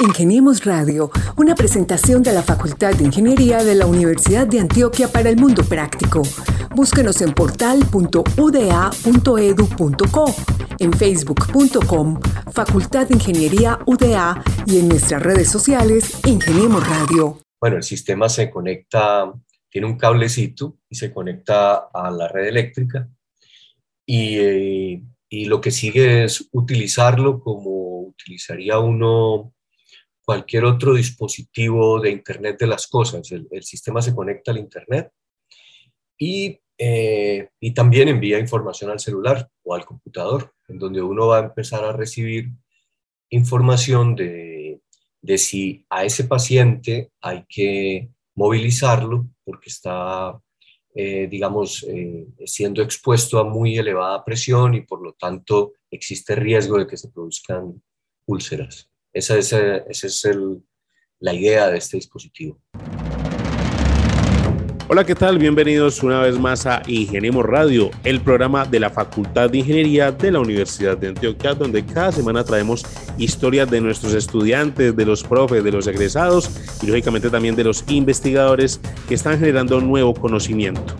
Ingeniemos Radio, una presentación de la Facultad de Ingeniería de la Universidad de Antioquia para el Mundo Práctico. Búsquenos en portal.uda.edu.co, en facebook.com, Facultad de Ingeniería UDA y en nuestras redes sociales, Ingeniemos Radio. Bueno, el sistema se conecta, tiene un cablecito y se conecta a la red eléctrica y, eh, y lo que sigue es utilizarlo como utilizaría uno cualquier otro dispositivo de Internet de las cosas. El, sistema se conecta al Internet y, eh, y, también envía información al celular o al computador, en donde uno va a empezar a recibir información de, de si a ese paciente hay que movilizarlo porque está, eh, digamos, eh, siendo expuesto a muy elevada presión y por lo tanto existe riesgo de que se produzcan úlceras. Esa es, eh, esa es el, la idea de este dispositivo. Hola, ¿qué tal? Bienvenidos una vez más a Ingeniemos Radio, el programa de la Facultad de Ingeniería de la Universidad de Antioquia, donde cada semana traemos historias de nuestros estudiantes, de los profes, de los egresados y lógicamente también de los investigadores que están generando nuevo conocimiento.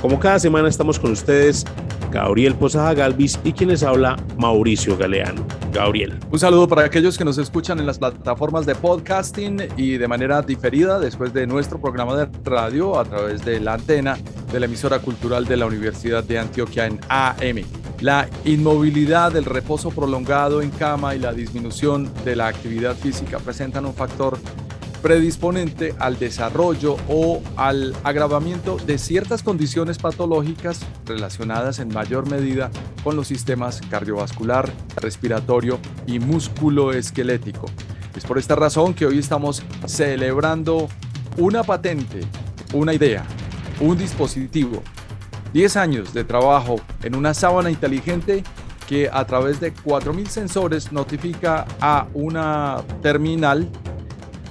Como cada semana estamos con ustedes, Gabriel Posada Galvis y quien les habla, Mauricio Galeano. Gabriel. Un saludo para aquellos que nos escuchan en las plataformas de podcasting y de manera diferida después de nuestro programa de radio a través de la antena de la emisora cultural de la Universidad de Antioquia en AM. La inmovilidad, el reposo prolongado en cama y la disminución de la actividad física presentan un factor predisponente al desarrollo o al agravamiento de ciertas condiciones patológicas relacionadas en mayor medida con los sistemas cardiovascular, respiratorio y musculoesquelético. Es por esta razón que hoy estamos celebrando una patente, una idea, un dispositivo, 10 años de trabajo en una sábana inteligente que a través de 4.000 sensores notifica a una terminal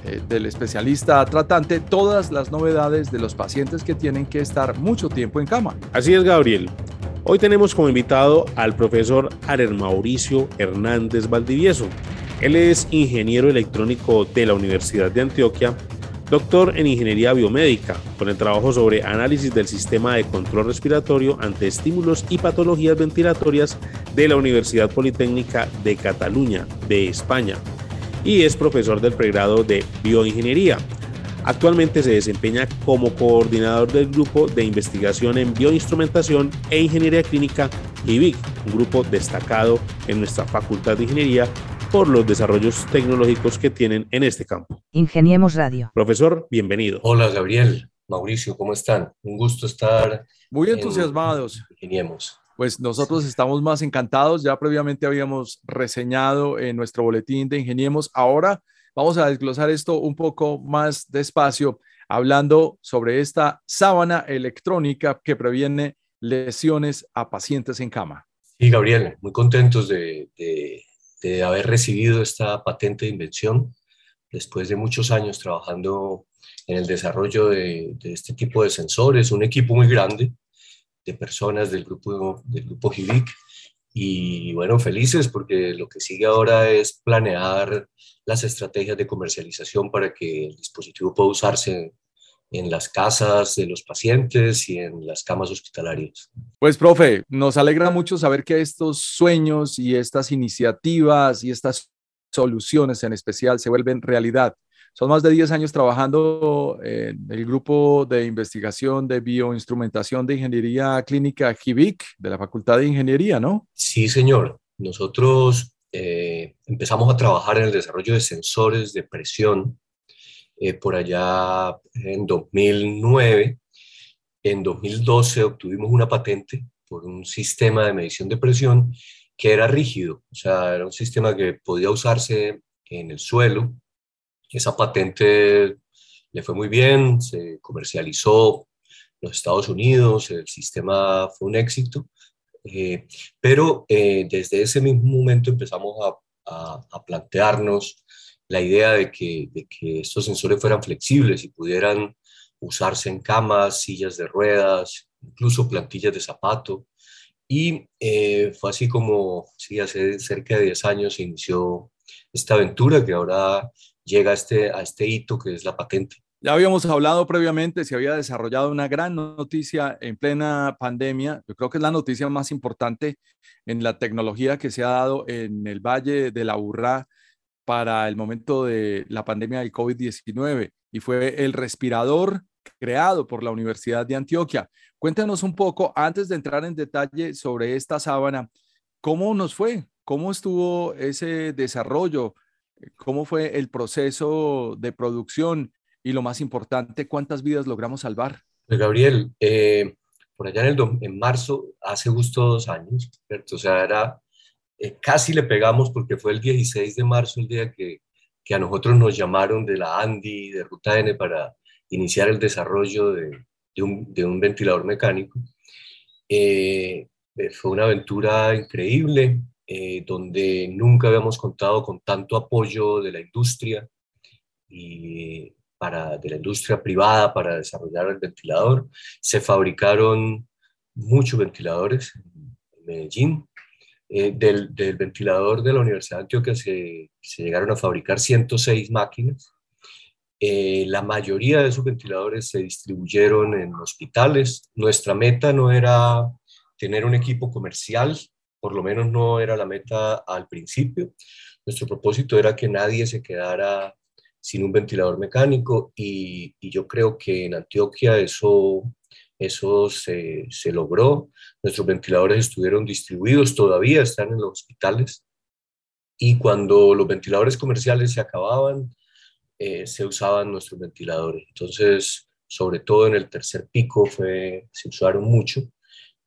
eh, del especialista tratante todas las novedades de los pacientes que tienen que estar mucho tiempo en cama. Así es, Gabriel. Hoy tenemos como invitado al profesor Arer Mauricio Hernández Valdivieso. Él es ingeniero electrónico de la Universidad de Antioquia, doctor en ingeniería biomédica, con el trabajo sobre análisis del sistema de control respiratorio ante estímulos y patologías ventilatorias de la Universidad Politécnica de Cataluña, de España y es profesor del pregrado de bioingeniería. Actualmente se desempeña como coordinador del grupo de investigación en bioinstrumentación e ingeniería clínica IBIC, un grupo destacado en nuestra Facultad de Ingeniería por los desarrollos tecnológicos que tienen en este campo. Ingeniemos Radio. Profesor, bienvenido. Hola Gabriel, Mauricio, ¿cómo están? Un gusto estar. Muy entusiasmados. Ingeniemos pues nosotros estamos más encantados. Ya previamente habíamos reseñado en nuestro boletín de Ingeniemos. Ahora vamos a desglosar esto un poco más despacio, hablando sobre esta sábana electrónica que previene lesiones a pacientes en cama. Sí, Gabriel, muy contentos de, haber recibido esta patente de invención después de muchos años trabajando en el desarrollo de, de este tipo de sensores, un equipo muy grande de personas del grupo, del grupo HIVIC. Y bueno, felices porque lo que sigue ahora es planear las estrategias de comercialización para que el dispositivo pueda usarse en las casas de los pacientes y en las camas hospitalarias. Pues, profe, nos alegra mucho saber que estos sueños y estas iniciativas y estas soluciones en especial se vuelven realidad. Son más de 10 años trabajando en el grupo de investigación de bioinstrumentación de ingeniería clínica GIVIC de la Facultad de Ingeniería, ¿no? Sí, señor. Nosotros eh, empezamos a trabajar en el desarrollo de sensores de presión eh, por allá en 2009. En 2012 obtuvimos una patente por un sistema de medición de presión que era rígido, o sea, era un sistema que podía usarse en el suelo esa patente le fue muy bien, se comercializó en los Estados Unidos, el sistema fue un éxito, eh, pero eh, desde ese mismo momento empezamos a, plantearnos la idea de que, estos sensores fueran flexibles y pudieran usarse en camas, sillas de ruedas, incluso plantillas de zapato. Y eh, fue así como, sí, hace cerca de 10 años se inició esta aventura que ahora llega a este, a este hito que es la patente. Ya habíamos hablado previamente, se había desarrollado una gran noticia en plena pandemia. Yo creo que es la noticia más importante en la tecnología que se ha dado en el Valle de la Burrá para el momento de la pandemia del COVID-19 y fue el respirador creado por la Universidad de Antioquia. Cuéntanos un poco, antes de entrar en detalle sobre esta sábana, ¿cómo nos fue? ¿Cómo estuvo ese desarrollo? ¿Cómo fue el proceso de producción? Y lo más importante, ¿cuántas vidas logramos salvar? Pues, Gabriel, eh, por allá en, marzo, hace justo dos años. O sea, eh, casi le pegamos porque fue el 16 de marzo el día que, a nosotros nos llamaron de la ANDI, de Ruta N, para iniciar el desarrollo de, de, un, de un, ventilador mecánico. Eh, fue una aventura increíble, donde nunca habíamos contado con tanto apoyo de la industria y para, de la industria privada para desarrollar el ventilador. Se fabricaron muchos ventiladores en Medellín. Eh, del, del, ventilador de la Universidad de Antioquia se, se llegaron a fabricar 106 máquinas. Eh, la mayoría de esos ventiladores se distribuyeron en hospitales. Nuestra meta no era tener un equipo comercial, por lo menos no era la meta al principio. Nuestro propósito era que nadie se quedara sin un ventilador mecánico y, yo creo que en Antioquia eso, eso se, logró. Nuestros ventiladores estuvieron distribuidos, todavía están en los hospitales y cuando los ventiladores comerciales se acababan, eh, se usaban nuestros ventiladores. Entonces, sobre todo en el tercer pico fue, se usaron mucho.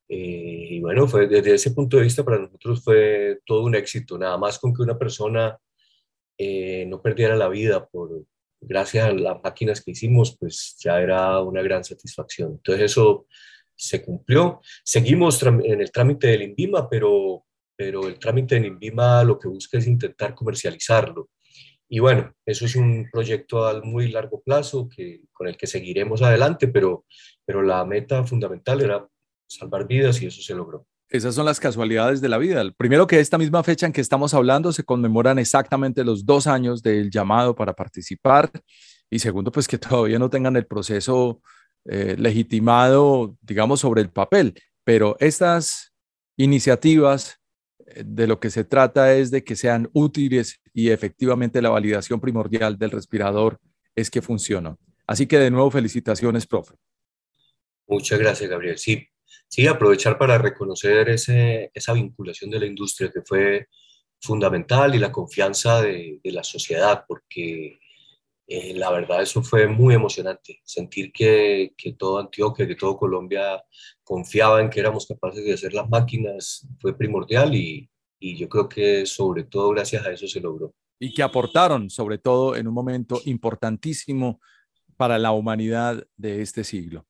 Eh, y bueno, fue, desde ese punto de vista para nosotros fue todo un éxito, nada más con que una persona eh, no perdiera la vida por, gracias a las máquinas que hicimos, pues ya era una gran satisfacción. Entonces eso se cumplió. Seguimos en el trámite del INVIMA, pero, pero el trámite del INVIMA lo que busca es intentar comercializarlo. Y bueno, eso es un proyecto a muy largo plazo que, con el que seguiremos adelante, pero, pero la meta fundamental era salvar vidas y eso se logró. Esas son las casualidades de la vida. Primero que esta misma fecha en que estamos hablando se conmemoran exactamente los dos años del llamado para participar y segundo, pues que todavía no tengan el proceso eh, legitimado, digamos, sobre el papel. Pero estas iniciativas eh, de lo que se trata es de que sean útiles y efectivamente la validación primordial del respirador es que funcionan. Así que de nuevo felicitaciones, profe. Muchas gracias, Gabriel. Sí, sí, aprovechar para reconocer esa vinculación de la industria que fue fundamental y la confianza de, de la sociedad, porque eh, la verdad eso fue muy emocionante, sentir que, que, todo Antioquia, que todo Colombia confiaba en que éramos capaces de hacer las máquinas fue primordial y, y yo creo que sobre todo gracias a eso se logró. Y que aportaron sobre todo en un momento importantísimo para la humanidad de este siglo.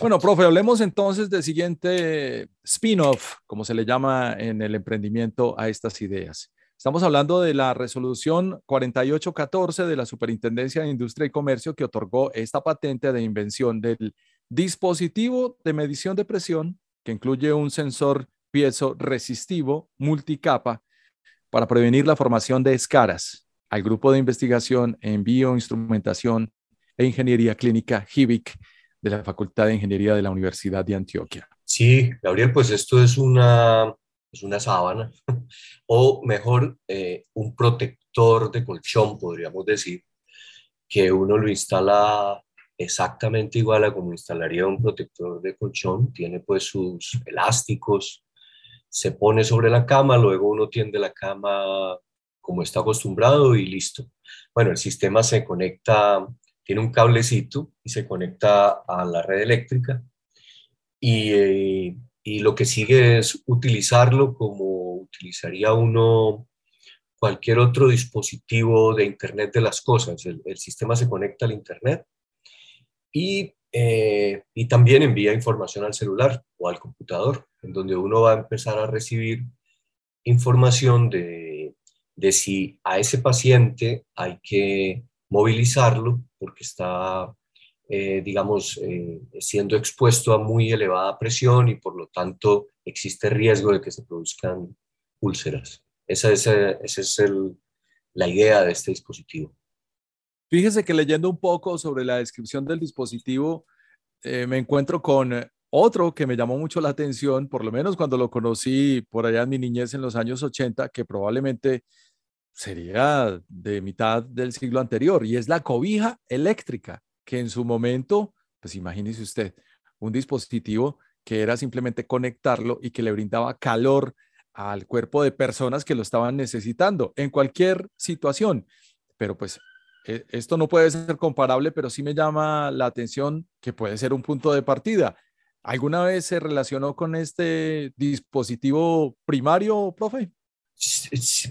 Bueno, profe, hablemos entonces del siguiente spin-off, como se le llama en el emprendimiento a estas ideas. Estamos hablando de la resolución 4814 de la Superintendencia de Industria y Comercio que otorgó esta patente de invención del dispositivo de medición de presión que incluye un sensor piezo resistivo multicapa para prevenir la formación de escaras al grupo de investigación en bioinstrumentación e ingeniería clínica HIVIC de la Facultad de Ingeniería de la Universidad de Antioquia. Sí, Gabriel, pues esto es una, es una sábana, o mejor, eh, un protector de colchón, podríamos decir, que uno lo instala exactamente igual a como instalaría un protector de colchón, tiene pues sus elásticos, se pone sobre la cama, luego uno tiende la cama como está acostumbrado y listo. Bueno, el sistema se conecta tiene un cablecito y se conecta a la red eléctrica y, eh, y, lo que sigue es utilizarlo como utilizaría uno cualquier otro dispositivo de Internet de las cosas. El, el sistema se conecta al Internet y, eh, y también envía información al celular o al computador, en donde uno va a empezar a recibir información de, de si a ese paciente hay que movilizarlo porque está, eh, digamos, eh, siendo expuesto a muy elevada presión y por lo tanto existe riesgo de que se produzcan úlceras. Esa es, ese es el, la idea de este dispositivo. Fíjese que leyendo un poco sobre la descripción del dispositivo, eh, me encuentro con otro que me llamó mucho la atención, por lo menos cuando lo conocí por allá en mi niñez en los años 80, que probablemente sería de mitad del siglo anterior, y es la cobija eléctrica, que en su momento, pues imagínese usted, un dispositivo que era simplemente conectarlo y que le brindaba calor al cuerpo de personas que lo estaban necesitando en cualquier situación. Pero pues e, esto no puede ser comparable, pero sí me llama la atención que puede ser un punto de partida. ¿Alguna vez se relacionó con este dispositivo primario, profe?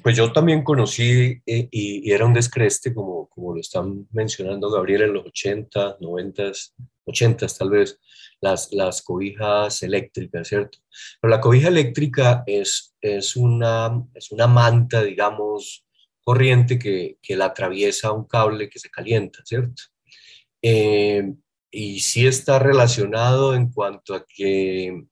Pues yo también conocí eh, y, era un descreste, como, como lo están mencionando Gabriel, en los 80, 90, 80 tal vez, las, las cobijas eléctricas, ¿cierto? Pero la cobija eléctrica es, es, una, es una manta, digamos, corriente que, que la atraviesa un cable que se calienta, ¿cierto? Eh, y sí está relacionado en cuanto a que,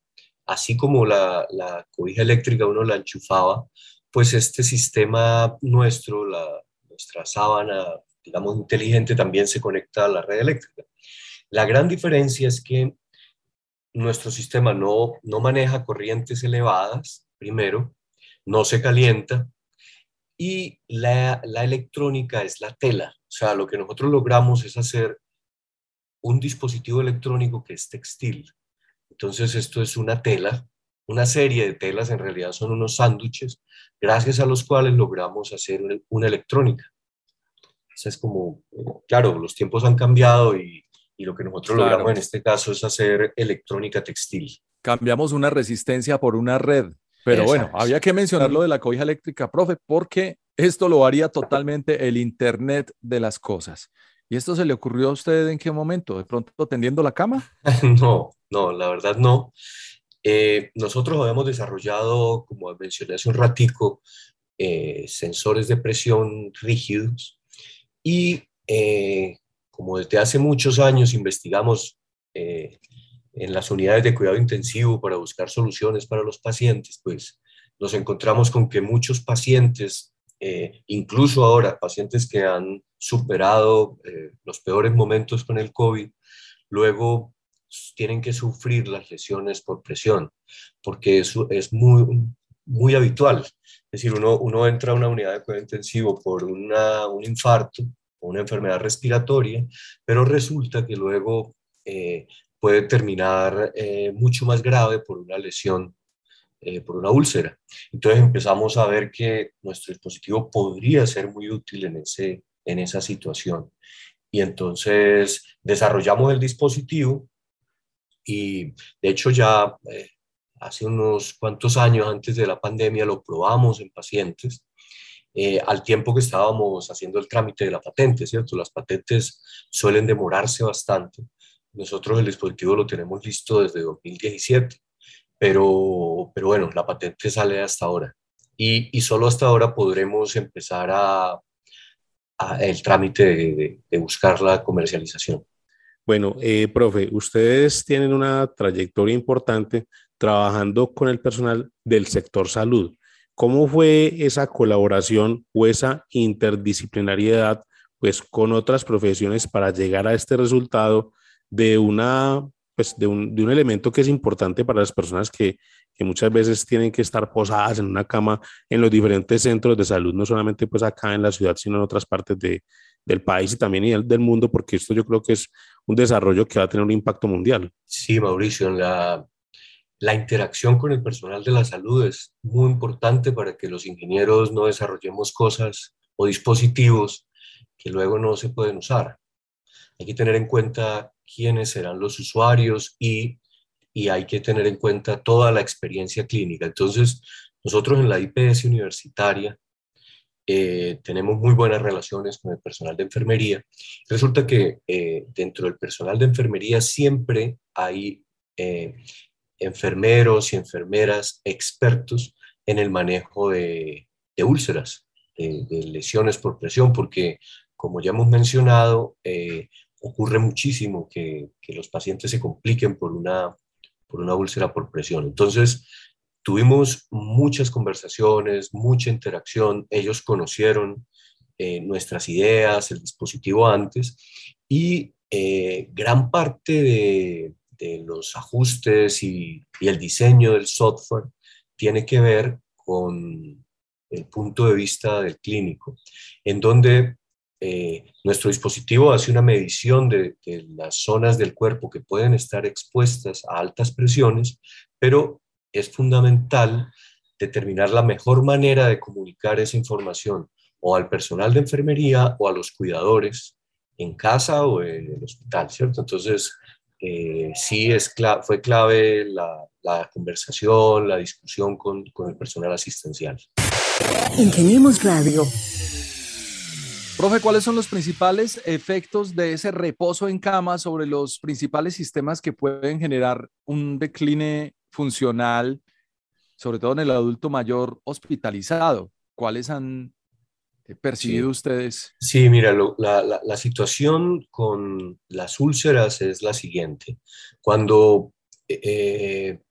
así como la, la, cobija eléctrica uno la enchufaba, pues este sistema nuestro, la, nuestra sábana, digamos, inteligente, también se conecta a la red eléctrica. La gran diferencia es que nuestro sistema no, no maneja corrientes elevadas, primero, no se calienta, y la, electrónica es la tela. O sea, lo que nosotros logramos es hacer un dispositivo electrónico que es textil. Entonces, esto es una tela, una serie de telas, en realidad son unos sándwiches, gracias a los cuales logramos hacer una, electrónica. Eso es como, claro, los tiempos han cambiado y, lo que nosotros logramos en este caso es hacer electrónica textil. Cambiamos una resistencia por una red. Pero bueno, había que mencionar lo de la cobija eléctrica, profe, porque esto lo haría totalmente el Internet de las cosas. ¿Y esto se le ocurrió a usted en qué momento? ¿De pronto tendiendo la cama? No, no, la verdad no. Eh, nosotros habíamos desarrollado, como mencioné hace un ratico, eh, sensores de presión rígidos y eh, como desde hace muchos años investigamos en las unidades de cuidado intensivo para buscar soluciones para los pacientes, pues nos encontramos con que muchos pacientes, eh, incluso ahora pacientes que han superado eh, los peores momentos con el COVID, luego tienen que sufrir las lesiones por presión, porque eso es muy, muy habitual. Es decir, uno, uno entra a una unidad de cuidado intensivo por una, un infarto o una enfermedad respiratoria, pero resulta que luego eh, puede terminar eh, mucho más grave por una lesión, eh, por una úlcera. Entonces empezamos a ver que nuestro dispositivo podría ser muy útil en, ese, en esa situación. Y entonces desarrollamos el dispositivo y de hecho ya eh, hace unos cuantos años antes de la pandemia lo probamos en pacientes. al tiempo que estábamos haciendo el trámite de la patente, ¿cierto? Las patentes suelen demorarse bastante nosotros el dispositivo lo tenemos listo desde 2017, pero, pero bueno, la patente sale hasta ahora. Y, solo hasta ahora podremos empezar a, el trámite de, buscar la comercialización. Bueno, eh, profe, ustedes tienen una trayectoria importante trabajando con el personal del sector salud. ¿Cómo fue esa colaboración o esa interdisciplinariedad pues, con otras profesiones para llegar a este resultado de, una, pues de, un, de un elemento que es importante para las personas que, que, muchas veces tienen que estar posadas en una cama en los diferentes centros de salud, no solamente pues acá en la ciudad, sino en otras partes de, del país y también del mundo, porque esto yo creo que es un desarrollo que va a tener un impacto mundial. Sí, Mauricio, la, la interacción con el personal de la salud es muy importante para que los ingenieros no desarrollemos cosas o dispositivos que luego no se pueden usar. Hay que tener en cuenta quiénes serán los usuarios y, y hay que tener en cuenta toda la experiencia clínica. Entonces, nosotros en la IPS universitaria eh, tenemos muy buenas relaciones con el personal de enfermería. Resulta que eh, dentro del personal de enfermería siempre hay eh, enfermeros y enfermeras expertos en el manejo de, de úlceras, de, de, lesiones por presión, porque como ya hemos mencionado, ocurre muchísimo que, que, los pacientes se compliquen por una, por una úlcera por presión. Entonces, tuvimos muchas conversaciones, mucha interacción, ellos conocieron eh, nuestras ideas, el dispositivo antes, y eh, gran parte de, los ajustes y, el diseño del software tiene que ver con el punto de vista del clínico, en donde eh, nuestro dispositivo hace una medición de, las zonas del cuerpo que pueden estar expuestas a altas presiones, pero es fundamental determinar la mejor manera de comunicar esa información o al personal de enfermería o a los cuidadores en casa o en el hospital, ¿cierto? Entonces, eh, sí fue clave la, conversación, la discusión con, con el personal asistencial. Ingeniemos Radio. Profe, ¿cuáles son los principales efectos de ese reposo en cama sobre los principales sistemas que pueden generar un decline funcional, sobre todo en el adulto mayor hospitalizado? ¿Cuáles han percibido ustedes? Sí, mira, la, situación con las úlceras es la siguiente. Cuando eh,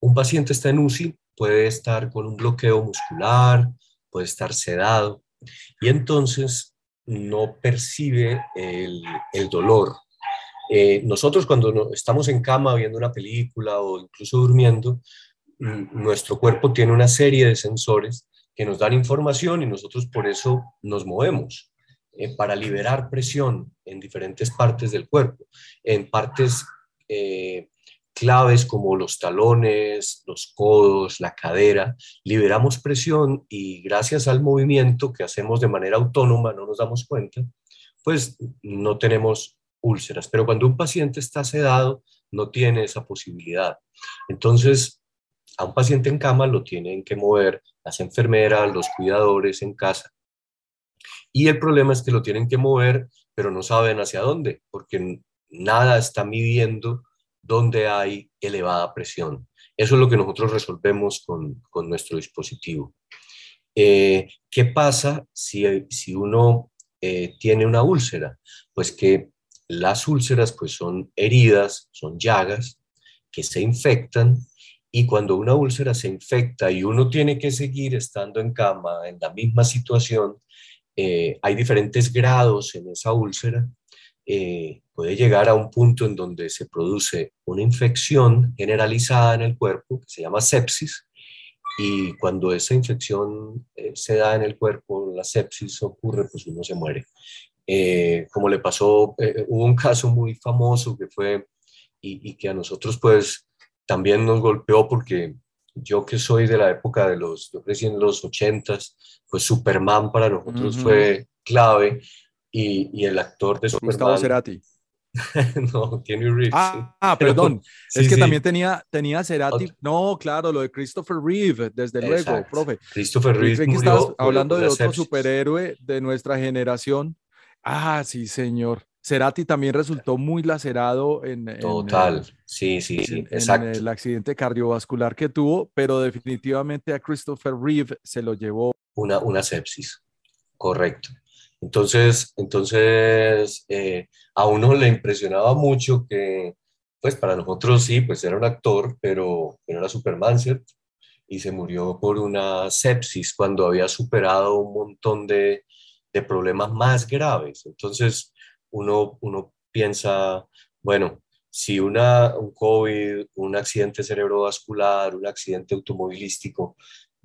un paciente está en UCI, puede estar con un bloqueo muscular, puede estar sedado, y entonces no percibe el, dolor. Eh, nosotros cuando estamos en cama viendo una película o incluso durmiendo, nuestro cuerpo tiene una serie de sensores que nos dan información y nosotros por eso nos movemos, eh, para liberar presión en diferentes partes del cuerpo, en partes eh, claves como los talones, los codos, la cadera, liberamos presión y gracias al movimiento que hacemos de manera autónoma, no nos damos cuenta, pues no tenemos úlceras. Pero cuando un paciente está sedado, no tiene esa posibilidad. Entonces, a un paciente en cama lo tienen que mover las enfermeras, los cuidadores en casa. Y el problema es que lo tienen que mover, pero no saben hacia dónde, porque nada está midiendo dónde hay elevada presión. Eso es lo que nosotros resolvemos con, nuestro dispositivo. Eh, ¿Qué pasa si, si uno eh, tiene una úlcera? Pues que las úlceras pues son heridas, son llagas que se infectan y cuando una úlcera se infecta y uno tiene que seguir estando en cama en la misma situación, eh, hay diferentes grados en esa úlcera. Eh, puede llegar a un punto en donde se produce una infección generalizada en el cuerpo que se llama sepsis. Y cuando esa infección eh, se da en el cuerpo, la sepsis ocurre, pues uno se muere. como le pasó, hubo un caso muy famoso que fue, y, y que a nosotros pues también nos golpeó porque yo que soy de la época de los, yo crecí en los ochentas, pues Superman para nosotros fue clave y, y, el actor de Superman. Gustavo Cerati. no, Kenny Reeves. Ah, ah perdón. es que también tenía, tenía Cerati. No, claro, lo de Christopher Reeve, desde luego, profe. Christopher Reeve. Murió hablando de otro superhéroe de nuestra generación. Ah, sí, señor. Cerati también resultó muy lacerado en... Total, sí, sí, sí, exacto. En el accidente cardiovascular que tuvo, pero definitivamente a Christopher Reeve se lo llevó. Una, una sepsis, correcto. Entonces, entonces eh, a uno le impresionaba mucho que, pues para nosotros sí, pues era un actor, pero, pero era Superman, ¿cierto? Y se murió por una sepsis cuando había superado un montón de, de problemas más graves. Entonces, uno, uno piensa, bueno, si una, un COVID, un accidente cerebrovascular, un accidente automovilístico,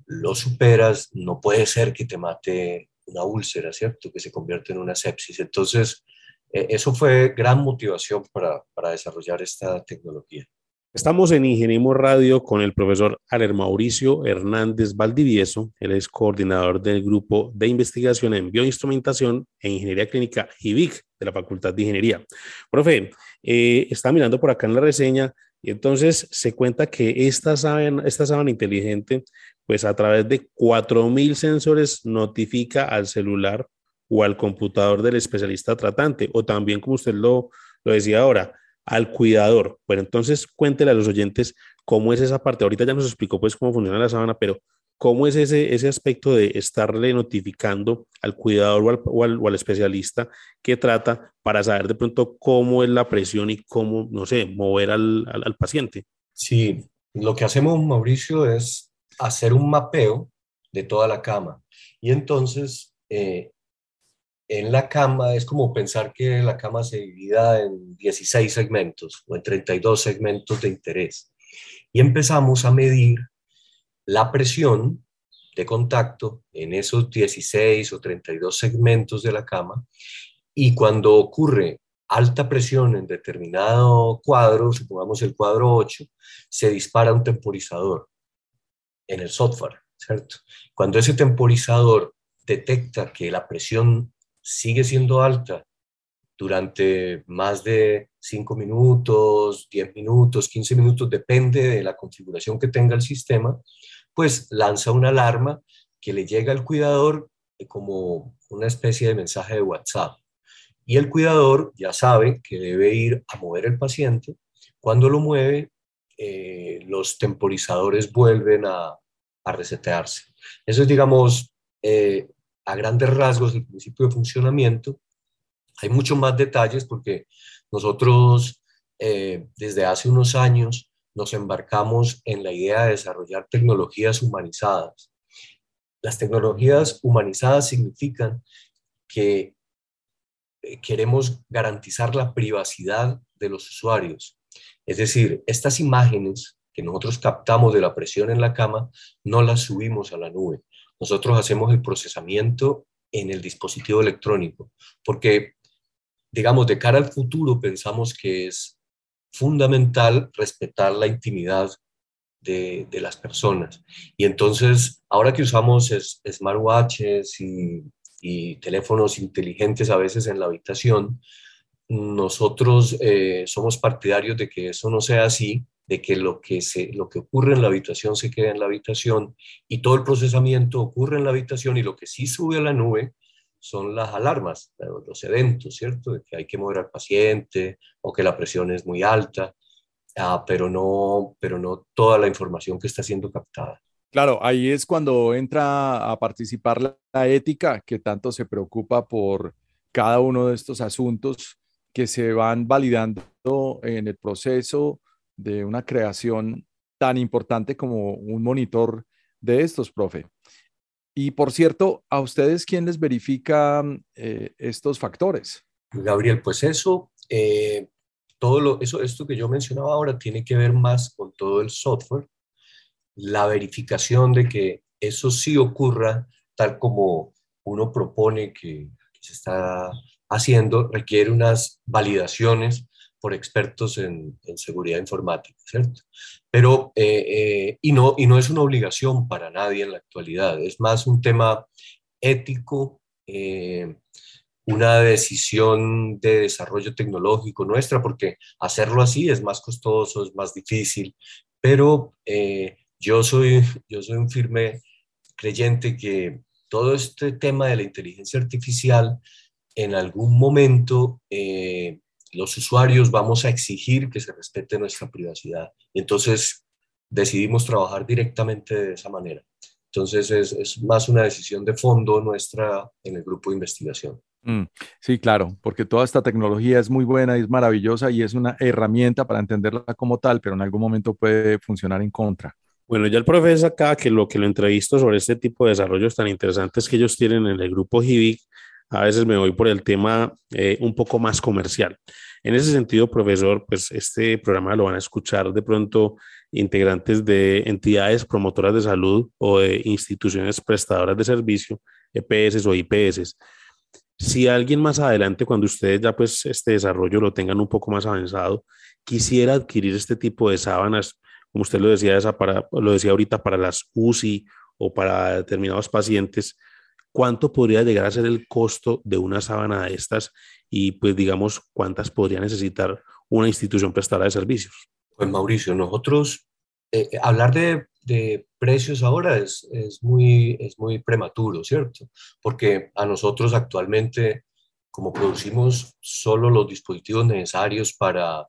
lo superas, no puede ser que te mate una úlcera, ¿cierto? Que se convierte en una sepsis. Entonces, e, eso fue gran motivación para, para desarrollar esta tecnología. Estamos en Ingeniemos Radio con el profesor Aler Mauricio Hernández Valdivieso. Él es coordinador del grupo de investigación en bioinstrumentación e ingeniería clínica IBIC de la Facultad de Ingeniería. Profe, eh, está mirando por acá en la reseña y entonces se cuenta que esta sábana, esta sábana inteligente, pues a través de 4.000 sensores notifica al celular o al computador del especialista tratante, o también, como usted lo, lo decía ahora, al cuidador. Bueno, entonces cuéntele a los oyentes cómo es esa parte. Ahorita ya nos explicó pues cómo funciona la sábana, pero cómo es ese, ese aspecto de estarle notificando al cuidador o al, o al, especialista que trata para saber de pronto cómo es la presión y cómo, no sé, mover al, al, paciente. Sí, lo que hacemos, Mauricio, es hacer un mapeo de toda la cama. Y entonces, eh, en la cama es como pensar que la cama se divida en 16 segmentos o en 32 segmentos de interés. Y empezamos a medir la presión de contacto en esos 16 o 32 segmentos de la cama y cuando ocurre alta presión en determinado cuadro, supongamos el cuadro 8, se dispara un temporizador en el software, ¿cierto? Cuando ese temporizador detecta que la presión sigue siendo alta durante más de 5 minutos, 10 minutos, 15 minutos, depende de la configuración que tenga el sistema, pues lanza una alarma que le llega al cuidador como una especie de mensaje de WhatsApp. Y el cuidador ya sabe que debe ir a mover el paciente. Cuando lo mueve, eh, los temporizadores vuelven a, a, resetearse. Eso es, digamos, eh, a grandes rasgos el principio de funcionamiento. Hay muchos más detalles porque nosotros eh, desde hace unos años nos embarcamos en la idea de desarrollar tecnologías humanizadas. Las tecnologías humanizadas significan que queremos garantizar la privacidad de los usuarios. Es decir, estas imágenes que nosotros captamos de la presión en la cama no las subimos a la nube. Nosotros hacemos el procesamiento en el dispositivo electrónico, porque, digamos, de cara al futuro pensamos que es fundamental respetar la intimidad de, las personas. Y entonces, ahora que usamos smartwatches y, y, teléfonos inteligentes a veces en la habitación, nosotros eh, somos partidarios de que eso no sea así, de que lo que, se, lo que ocurre en la habitación se quede en la habitación y todo el procesamiento ocurre en la habitación y lo que sí sube a la nube son las alarmas, los eventos, ¿cierto? De que hay que mover al paciente o que la presión es muy alta, ah, pero, no, pero no toda la información que está siendo captada. Claro, ahí es cuando entra a participar la, la ética que tanto se preocupa por cada uno de estos asuntos que se van validando en el proceso de una creación tan importante como un monitor de estos, profe. Y por cierto, ¿a ustedes quién les verifica eh, estos factores? Gabriel, pues eso, eh, todo lo, eso, esto que yo mencionaba ahora tiene que ver más con todo el software, la verificación de que eso sí ocurra tal como uno propone que, se está haciendo, requiere unas validaciones por expertos en, seguridad informática, ¿cierto? Pero, eh, eh, y, no, y no es una obligación para nadie en la actualidad, es más un tema ético, eh, una decisión de desarrollo tecnológico nuestra, porque hacerlo así es más costoso, es más difícil, pero yo, soy, yo soy un firme creyente que todo este tema de la inteligencia artificial en algún momento los usuarios vamos a exigir que se respete nuestra privacidad. Entonces decidimos trabajar directamente de esa manera. Entonces es, más una decisión de fondo nuestra en el grupo de investigación. Mm, sí, claro, porque toda esta tecnología es muy buena y es maravillosa y es una herramienta para entenderla como tal, pero en algún momento puede funcionar en contra. Bueno, ya el profesor acá que lo que lo entrevisto sobre este tipo de desarrollos tan interesantes que ellos tienen en el grupo HIVIC a veces me voy por el tema eh, un poco más comercial. En ese sentido, profesor, pues este programa lo van a escuchar de pronto integrantes de entidades promotoras de salud o de instituciones prestadoras de servicio, EPS o IPS. Si alguien más adelante, cuando ustedes ya pues este desarrollo lo tengan un poco más avanzado, quisiera adquirir este tipo de sábanas, como usted lo decía, esa para, lo decía ahorita, para las UCI o para determinados pacientes, ¿cuánto podría llegar a ser el costo de una sábana de estas y pues digamos cuántas podría necesitar una institución prestadora de servicios? Pues Mauricio, nosotros eh, eh, hablar de, precios ahora es, es, muy, es muy prematuro, ¿cierto? Porque a nosotros actualmente, como producimos solo los dispositivos necesarios para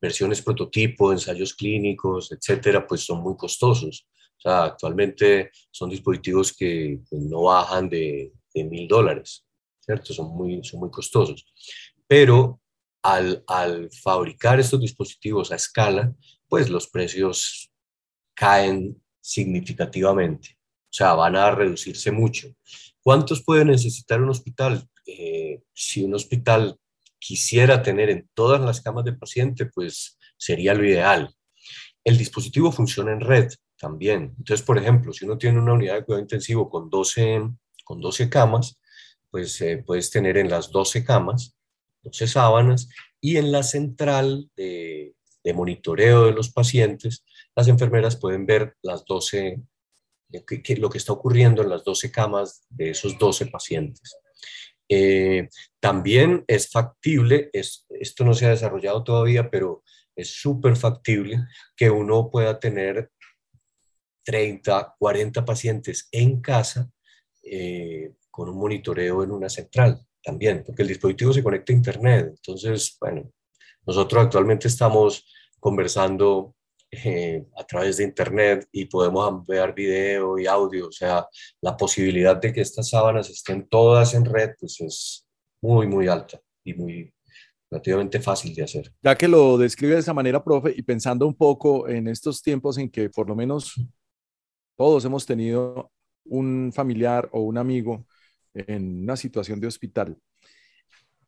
versiones prototipo, ensayos clínicos, etcétera, pues son muy costosos. O sea, actualmente son dispositivos que no bajan de mil dólares, ¿cierto? Son muy, son muy costosos. Pero al, fabricar estos dispositivos a escala, pues los precios caen significativamente. O sea, van a reducirse mucho. ¿Cuántos puede necesitar un hospital? si un hospital quisiera tener en todas las camas de paciente, pues sería lo ideal. El dispositivo funciona en red también. Entonces, por ejemplo, si uno tiene una unidad de cuidado intensivo con 12, con 12 camas, pues eh, puedes tener en las 12 camas, 12 sábanas, y en la central de, monitoreo de los pacientes, las enfermeras pueden ver las 12, lo que está ocurriendo en las 12 camas de esos 12 pacientes. Eh, también es factible, esto no se ha desarrollado todavía, pero es súper factible que uno pueda tener 30, 40 pacientes en casa eh, con un monitoreo en una central también, porque el dispositivo se conecta a Internet. Entonces, bueno, nosotros actualmente estamos conversando eh, a través de Internet y podemos ampliar video y audio. O sea, la posibilidad de que estas sábanas estén todas en red, pues es muy, muy alta y muy relativamente fácil de hacer. Ya que lo describe de esa manera, profe, y pensando un poco en estos tiempos en que por lo menos todos hemos tenido un familiar o un amigo en una situación de hospital.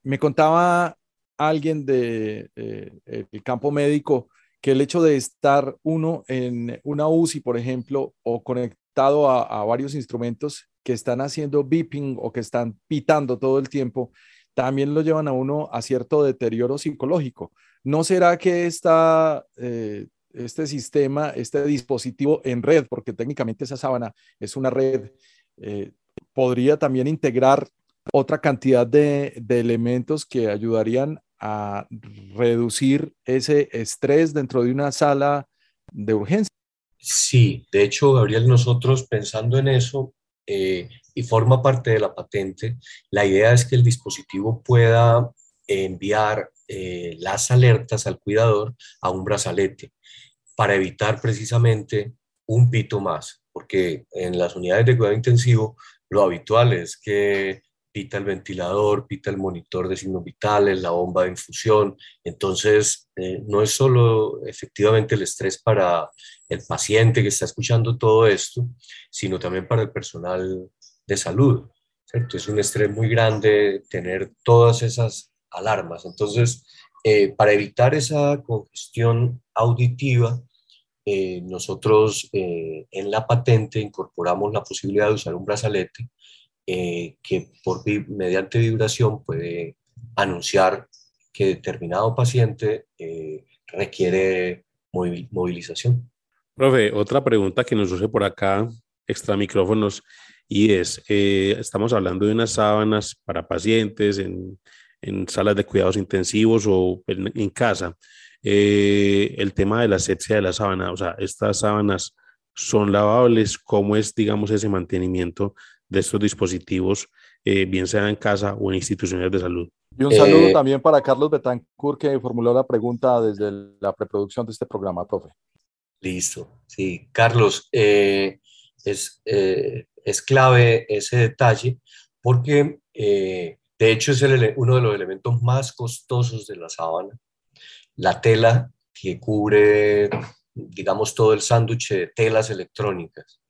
Me contaba alguien del de, eh, campo médico que el hecho de estar uno en una UCI, por ejemplo, o conectado a, varios instrumentos que están haciendo beeping o que están pitando todo el tiempo, también lo llevan a uno a cierto deterioro psicológico. ¿No será que esta, eh, este sistema, este dispositivo en red, porque técnicamente esa sábana es una red, eh, podría también integrar otra cantidad de, elementos que ayudarían a reducir ese estrés dentro de una sala de urgencia. Sí, de hecho, Gabriel, nosotros pensando en eso, eh, y forma parte de la patente, la idea es que el dispositivo pueda enviar eh, las alertas al cuidador a un brazalete para evitar precisamente un pito más, porque en las unidades de cuidado intensivo lo habitual es que pita el ventilador, pita el monitor de signos vitales, la bomba de infusión. Entonces, eh, no es solo efectivamente el estrés para el paciente que está escuchando todo esto, sino también para el personal de salud. ¿cierto? Es un estrés muy grande tener todas esas alarmas. Entonces, eh, para evitar esa congestión auditiva, eh, nosotros en la patente incorporamos la posibilidad de usar un brazalete eh, que por, mediante vibración puede anunciar que determinado paciente eh, requiere movilización. Profe, otra pregunta que nos surge por acá, extra micrófonos, y es, eh, estamos hablando de unas sábanas para pacientes en, en salas de cuidados intensivos o en casa. El tema de la asepsia de la sábana, o sea, estas sábanas son lavables, ¿cómo es, digamos, ese mantenimiento de estos dispositivos, eh, bien sea en casa o en instituciones de salud. Y un saludo eh, también para Carlos Betancourt, que formuló la pregunta desde la preproducción de este programa, profe. Listo, sí. Carlos, eh, es, es clave ese detalle porque de hecho es uno de los elementos más costosos de la sábana. La tela que cubre, digamos, todo el sándwich de telas electrónicas.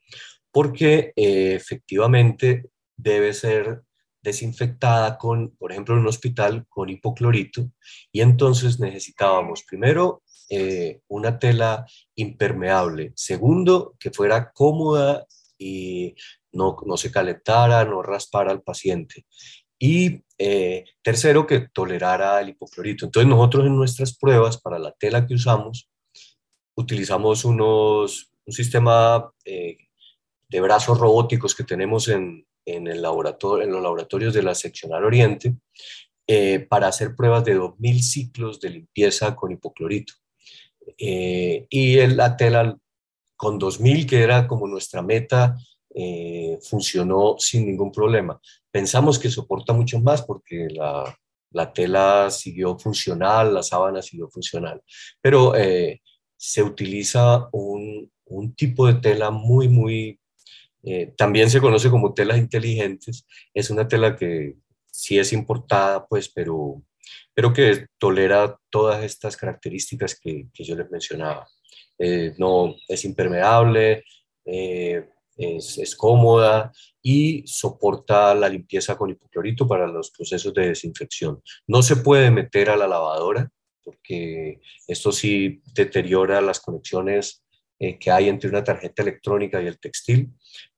Porque eh, efectivamente debe ser desinfectada con, por ejemplo, en un hospital con hipoclorito, y entonces necesitábamos primero eh, una tela impermeable, segundo, que fuera cómoda y no, no se calentara, no raspara al paciente, y eh, tercero, que tolerara el hipoclorito. Entonces nosotros en nuestras pruebas para la tela que usamos, utilizamos unos, un sistema de brazos robóticos que tenemos en, el laboratorio, en los laboratorios de la seccional Oriente eh, para hacer pruebas de 2.000 ciclos de limpieza con hipoclorito. Eh, y la tela con 2.000, que era como nuestra meta, eh, funcionó sin ningún problema. Pensamos que soporta mucho más porque la, la tela siguió funcional, la sábana siguió funcional, pero se utiliza un, un, tipo de tela muy, muy eh, también se conoce como telas inteligentes. Es una tela que sí es importada, pues, pero, pero que tolera todas estas características que, que yo les mencionaba. Eh, no es impermeable, eh, es, cómoda y soporta la limpieza con hipoclorito para los procesos de desinfección. No se puede meter a la lavadora porque esto sí deteriora las conexiones eh, que hay entre una tarjeta electrónica y el textil,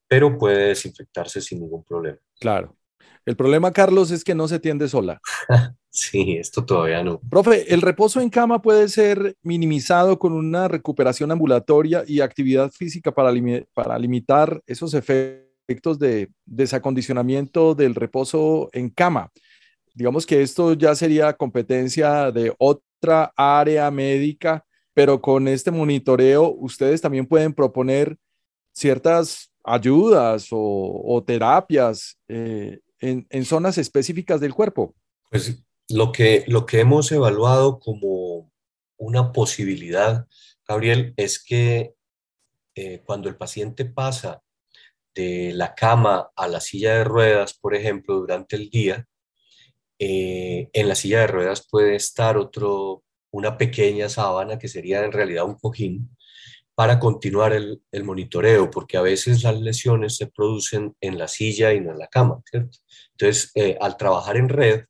pero puede desinfectarse sin ningún problema. Claro. El problema, Carlos, es que no se tiende sola. sí, esto todavía no. Profe, el reposo en cama puede ser minimizado con una recuperación ambulatoria y actividad física para, para limitar esos efectos de desacondicionamiento del reposo en cama. Digamos que esto ya sería competencia de otra área médica, pero con este monitoreo ustedes también pueden proponer ciertas ayudas o, terapias eh, en, zonas específicas del cuerpo? Pues lo que, lo que hemos evaluado como una posibilidad, Gabriel, es que eh, cuando el paciente pasa de la cama a la silla de ruedas, por ejemplo, durante el día, eh, en la silla de ruedas puede estar otro, una pequeña sábana que sería en realidad un cojín para continuar el, monitoreo, porque a veces las lesiones se producen en la silla y no en la cama, ¿cierto? Entonces, eh, al trabajar en red,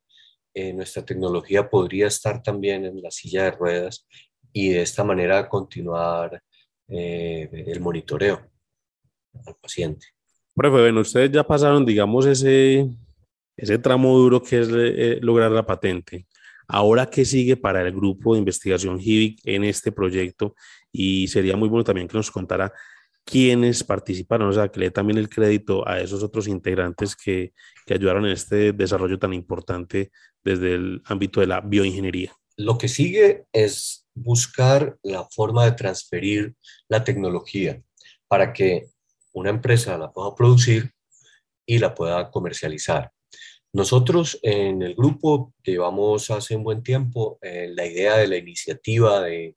eh, nuestra tecnología podría estar también en la silla de ruedas y de esta manera continuar eh, el monitoreo al paciente. Profe, bueno, ustedes ya pasaron, digamos, ese, ese tramo duro que es lograr la patente. Ahora, ¿qué sigue para el grupo de investigación HIVIC en este proyecto? Y sería muy bueno también que nos contara quiénes participaron, o sea, que le dé también el crédito a esos otros integrantes que, que ayudaron en este desarrollo tan importante desde el ámbito de la bioingeniería. Lo que sigue es buscar la forma de transferir la tecnología para que una empresa la pueda producir y la pueda comercializar. Nosotros en el grupo llevamos hace un buen tiempo eh, la idea de la iniciativa de,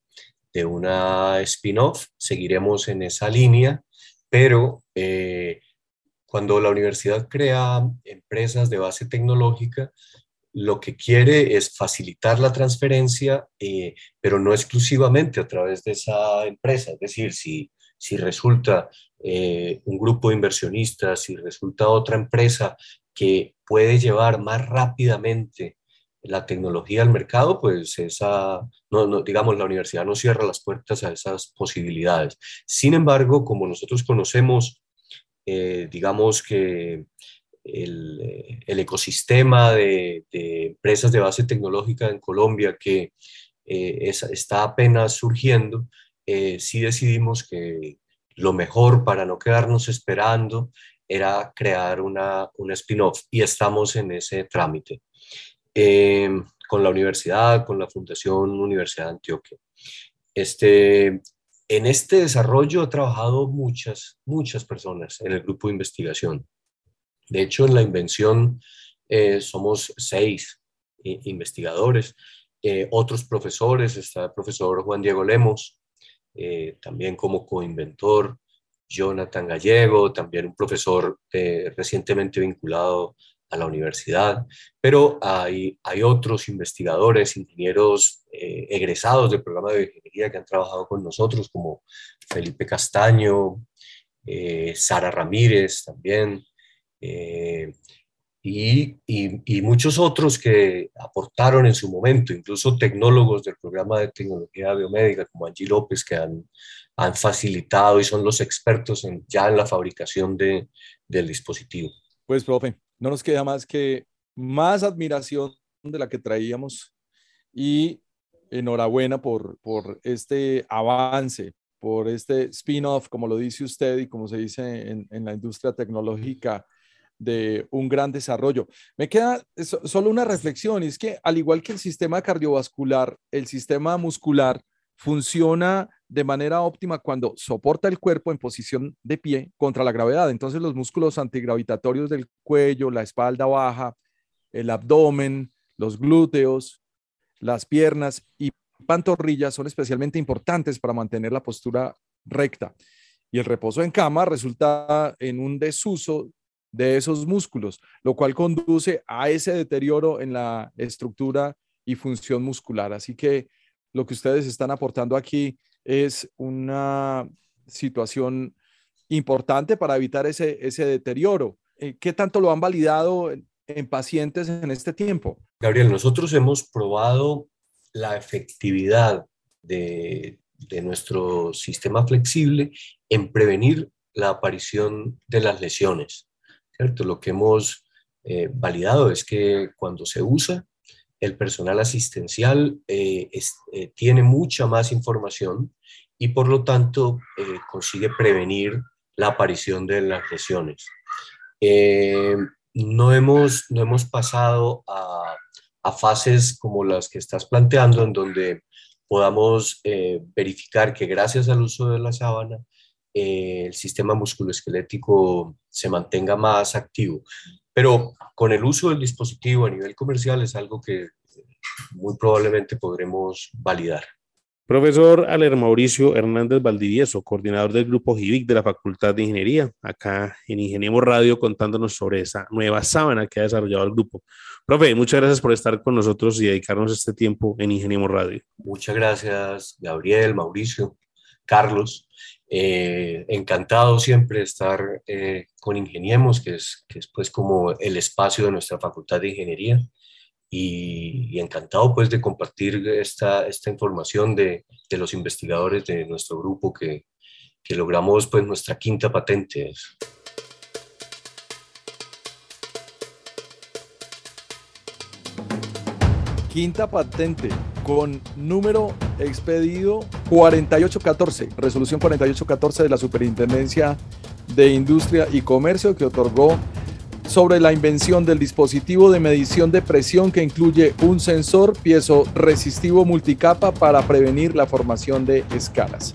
una spin-off, seguiremos en esa línea, pero eh, cuando la universidad crea empresas de base tecnológica, lo que quiere es facilitar la transferencia, eh, pero no exclusivamente a través de esa empresa. Es decir, si, si resulta un grupo de inversionistas, si resulta otra empresa que puede llevar más rápidamente la tecnología al mercado, pues esa, no, digamos, la universidad no cierra las puertas a esas posibilidades. Sin embargo, como nosotros conocemos, eh, digamos que el, ecosistema de, empresas de base tecnológica en Colombia que eh, está apenas surgiendo, eh, sí decidimos que lo mejor para no quedarnos esperando era crear una, spin-off y estamos en ese trámite eh, con la universidad, con la Fundación Universidad de Antioquia. Este, en este desarrollo ha trabajado muchas, muchas personas en el grupo de investigación. De hecho, en la invención eh, somos seis eh, investigadores, otros profesores, está el profesor Juan Diego Lemos, también como coinventor, Jonathan Gallego, también un profesor eh, recientemente vinculado a la universidad, pero hay, hay otros investigadores, ingenieros eh, egresados del programa de ingeniería que han trabajado con nosotros, como Felipe Castaño, eh, Sara Ramírez también, y, y, muchos otros que aportaron en su momento, incluso tecnólogos del programa de tecnología biomédica, como Angie López, que han han facilitado y son los expertos ya en la fabricación de, del dispositivo. Pues, profe, no nos queda más que más admiración de la que traíamos y enhorabuena por, por este avance, por este spin-off, como lo dice usted y como se dice en, en, la industria tecnológica, de un gran desarrollo. Me queda solo una reflexión, es que al igual que el sistema cardiovascular, el sistema muscular funciona de manera óptima cuando soporta el cuerpo en posición de pie contra la gravedad. Entonces los músculos antigravitatorios del cuello, la espalda baja, el abdomen, los glúteos, las piernas y pantorrillas son especialmente importantes para mantener la postura recta. Y el reposo en cama resulta en un desuso de esos músculos, lo cual conduce a ese deterioro en la estructura y función muscular. Así que lo que ustedes están aportando aquí es una situación importante para evitar ese, ese deterioro. Eh, ¿Qué tanto lo han validado en pacientes en este tiempo? Gabriel, nosotros hemos probado la efectividad de, nuestro sistema flexible en prevenir la aparición de las lesiones. ¿cierto? Lo que hemos eh, validado es que cuando se usa, el personal asistencial eh, eh, tiene mucha más información y por lo tanto consigue prevenir la aparición de las lesiones. no, hemos, no hemos pasado a, a fases como las que estás planteando, en donde podamos eh, verificar que gracias al uso de la sábana eh, el sistema musculoesquelético se mantenga más activo. Pero con el uso del dispositivo a nivel comercial es algo que muy probablemente podremos validar. Profesor Aler Mauricio Hernández Valdivieso, coordinador del grupo GIVIC de la Facultad de Ingeniería, acá en Ingeniemos Radio contándonos sobre esa nueva sábana que ha desarrollado el grupo. Profe, muchas gracias por estar con nosotros y dedicarnos este tiempo en Ingeniemos Radio. Muchas gracias, Gabriel, Mauricio, Carlos. Eh, encantado siempre estar eh, con Ingeniemos, que es, pues como el espacio de nuestra Facultad de Ingeniería y, encantado pues de compartir esta, esta información de, de, los investigadores de nuestro grupo que, que logramos pues nuestra quinta patente. Quinta patente con número expedido 4814, resolución 4814 de la Superintendencia de Industria y Comercio que otorgó sobre la invención del dispositivo de medición de presión que incluye un sensor piezo resistivo multicapa para prevenir la formación de escalas.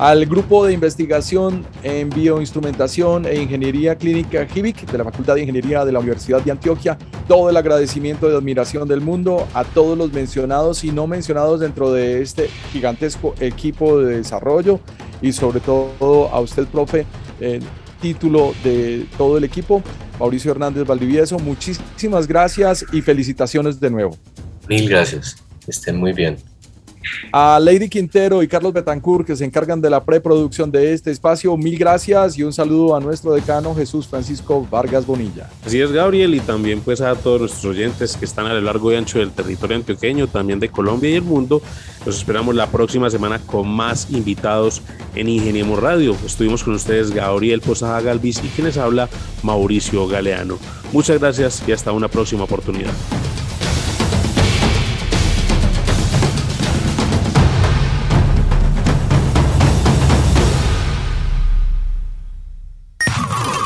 Al grupo de investigación en bioinstrumentación e ingeniería clínica GIVIC de la Facultad de Ingeniería de la Universidad de Antioquia, todo el agradecimiento y admiración del mundo a todos los mencionados y no mencionados dentro de este gigantesco equipo de desarrollo y sobre todo a usted, profe, en título de todo el equipo. Mauricio Hernández Valdivieso, muchísimas gracias y felicitaciones de nuevo. Mil gracias, estén muy bien. A Lady Quintero y Carlos Betancourt, que se encargan de la preproducción de este espacio, mil gracias y un saludo a nuestro decano Jesús Francisco Vargas Bonilla. Así es, Gabriel, y también pues a todos nuestros oyentes que están a lo largo y ancho del territorio antioqueño, también de Colombia y el mundo. Los esperamos la próxima semana con más invitados en Ingeniemos Radio. Estuvimos con ustedes Gabriel Posada Galvis y quienes habla Mauricio Galeano. Muchas gracias y hasta una próxima oportunidad.